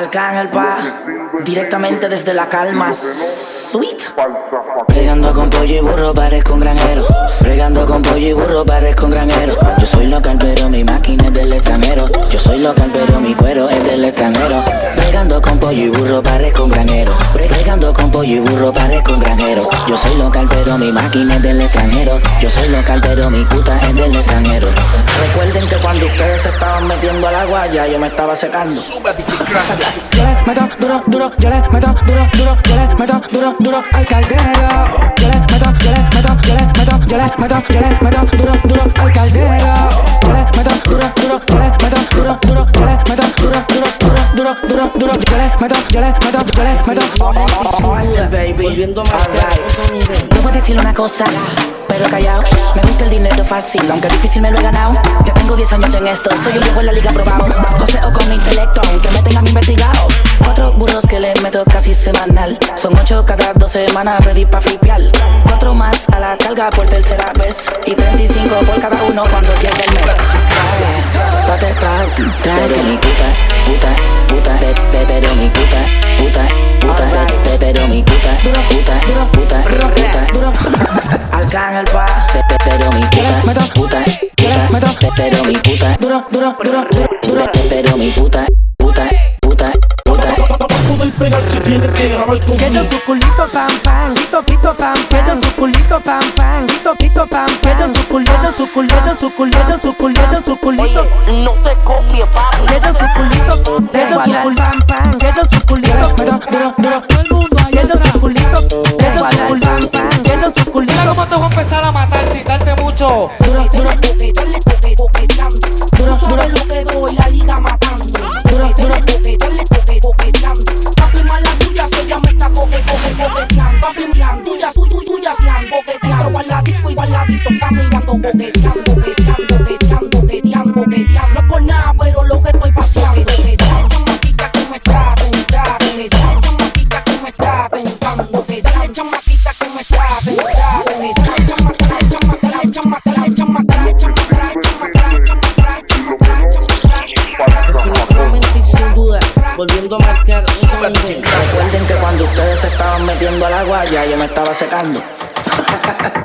Arcángel pa, directamente desde la calma. Sweet. Pregando con pollo y burro, parezco un granjero. Pregando con pollo y burro, parezco un granjero. Yo soy local, pero mi máquina es del extranjero. Yo soy local, pero mi cuero es del extranjero. Pregando con pollo y burro, parezco un granjero. Pregando con pollo y burro, parezco un granjero. Yo soy local, pero mi máquina es del extranjero. Yo soy local, pero mi puta es del extranjero. Se estaban metiendo a la guaya, yo me estaba secando. Yo le meto duro, duro, yo le meto duro, duro, yo le meto duro, duro al caldero. Yo le meto, yo le meto, yo le meto, yo le meto, yo le meto, yo le meto, yo le meto. Master baby, alright. Te puedo decir una cosa, pero callado. Me gusta el dinero fácil, aunque difícil me lo he ganado. Ya tengo 10 años en esto, soy un viejo en la liga probado. Joseo con mi intelecto, aunque me tengan investigado. Cuatro burros que le meto casi semanal. Son ocho cada dos semanas, ready pa' flipear. Cuatro más a la carga por tercera vez. Y 35 por cada uno cuando llegue el mes. Date trago, puta. Arcángel pa, pe, pe, pero mi puta, puta, puta, pe, pero mi puta, duro, duro, duro, duro, pe, pero mi puta, puta, puta, puta. poder pegar si tienes que grabar conmigo. Quiero su culito pam pam, quito quito pam pam. Quiero su culito pam pam, quito quito pam pam. Quiero su culito, su culito, su culito, su culito, su culito. No te copies, papi. Quiero su culito, quiero su culito pam pam. Quiero su culito, duro, empezar a matar sin darte mucho. Duro, duro. Duro, duro. lo que doy, la liga matando. Duro, duro. Papi, mala tuya, se llama esta coque, coque, coqueteando. Papi, plan, tuya, suy, tuya, plan, coqueteando. Al ladito y al ladito, caminando, coqueteando, coqueteando, coqueteando, ustedes se estaban metiendo a la guaya, yo me estaba secando.